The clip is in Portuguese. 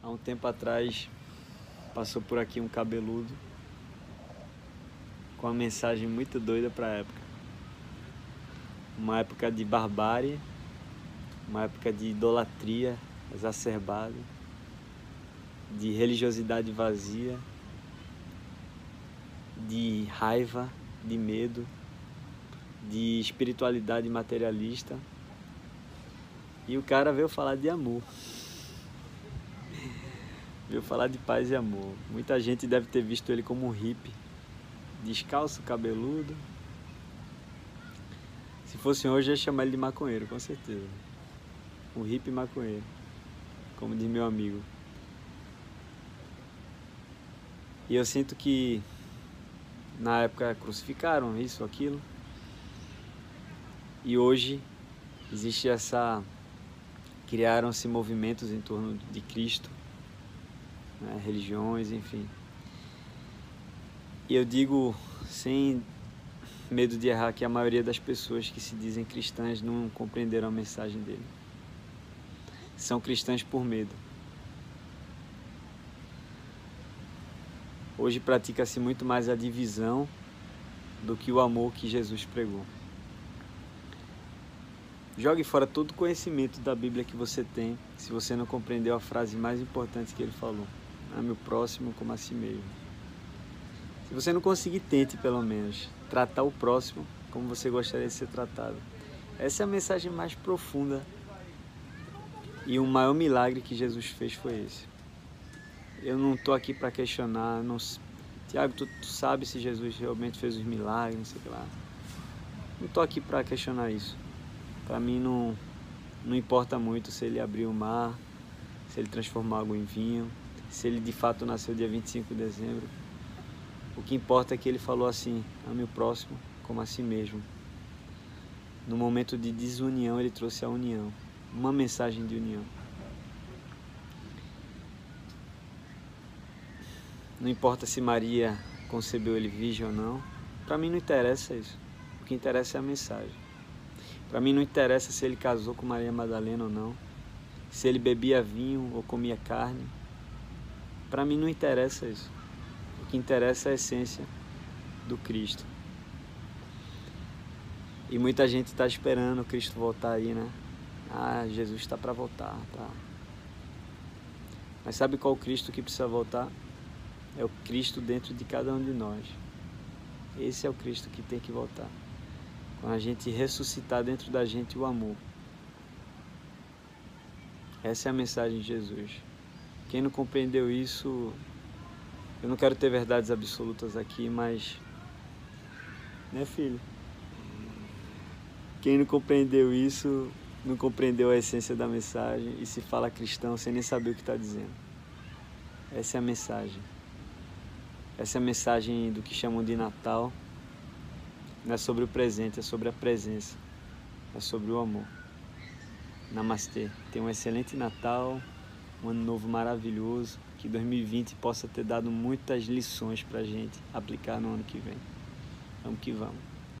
Há um tempo atrás passou por aqui um cabeludo com uma mensagem muito doida para a época. Uma época de barbárie, uma época de idolatria exacerbada, de religiosidade vazia, de raiva, de medo, de espiritualidade materialista. E o cara veio falar de amor. Veio falar de paz e amor. Muita gente deve ter visto ele como um hippie, descalço, cabeludo. Se fosse hoje, ia chamar ele de maconheiro, com certeza. Um hippie maconheiro, como diz meu amigo. E eu sinto que na época crucificaram isso, aquilo. E hoje existe essa. Criaram-se movimentos em torno de Cristo né, religiões, enfim. E eu digo sem medo de errar que a maioria das pessoas que se dizem cristãs não compreenderam a mensagem dele. São cristãs por medo. Hoje pratica-se muito mais a divisão do que o amor que Jesus pregou. Jogue fora todo o conhecimento da Bíblia que você tem, se você não compreendeu a frase mais importante que ele falou ame o próximo como a si mesmo. Se você não conseguir, tente pelo menos tratar o próximo como você gostaria de ser tratado. Essa é a mensagem mais profunda e o maior milagre que Jesus fez foi esse. Eu não estou aqui para questionar, não... Tiago, tu, tu sabe se Jesus realmente fez os milagres, não sei lá. Não estou aqui para questionar isso. Para mim não, não importa muito se ele abriu o mar, se ele transformou água em vinho, se ele de fato nasceu dia 25 de dezembro. O que importa é que ele falou assim: ame o próximo como a si mesmo. No momento de desunião, ele trouxe a união, uma mensagem de união. Não importa se Maria concebeu ele virgem ou não, para mim não interessa isso. O que interessa é a mensagem. Para mim não interessa se ele casou com Maria Madalena ou não, se ele bebia vinho ou comia carne, para mim não interessa isso. O que interessa é a essência do Cristo. E muita gente está esperando o Cristo voltar aí, né? Ah, Jesus está para voltar, tá? Mas sabe qual Cristo que precisa voltar? É o Cristo dentro de cada um de nós. Esse é o Cristo que tem que voltar. Quando a gente ressuscitar dentro da gente o amor. Essa é a mensagem de Jesus. Quem não compreendeu isso, eu não quero ter verdades absolutas aqui, mas. Né, filho? Quem não compreendeu isso, não compreendeu a essência da mensagem e se fala cristão sem nem saber o que está dizendo. Essa é a mensagem. Essa é a mensagem do que chamam de Natal. Não é sobre o presente, é sobre a presença. É sobre o amor. Namastê. Tenha um excelente Natal um ano novo maravilhoso, que 2020 possa ter dado muitas lições para a gente aplicar no ano que vem. Vamos que vamos.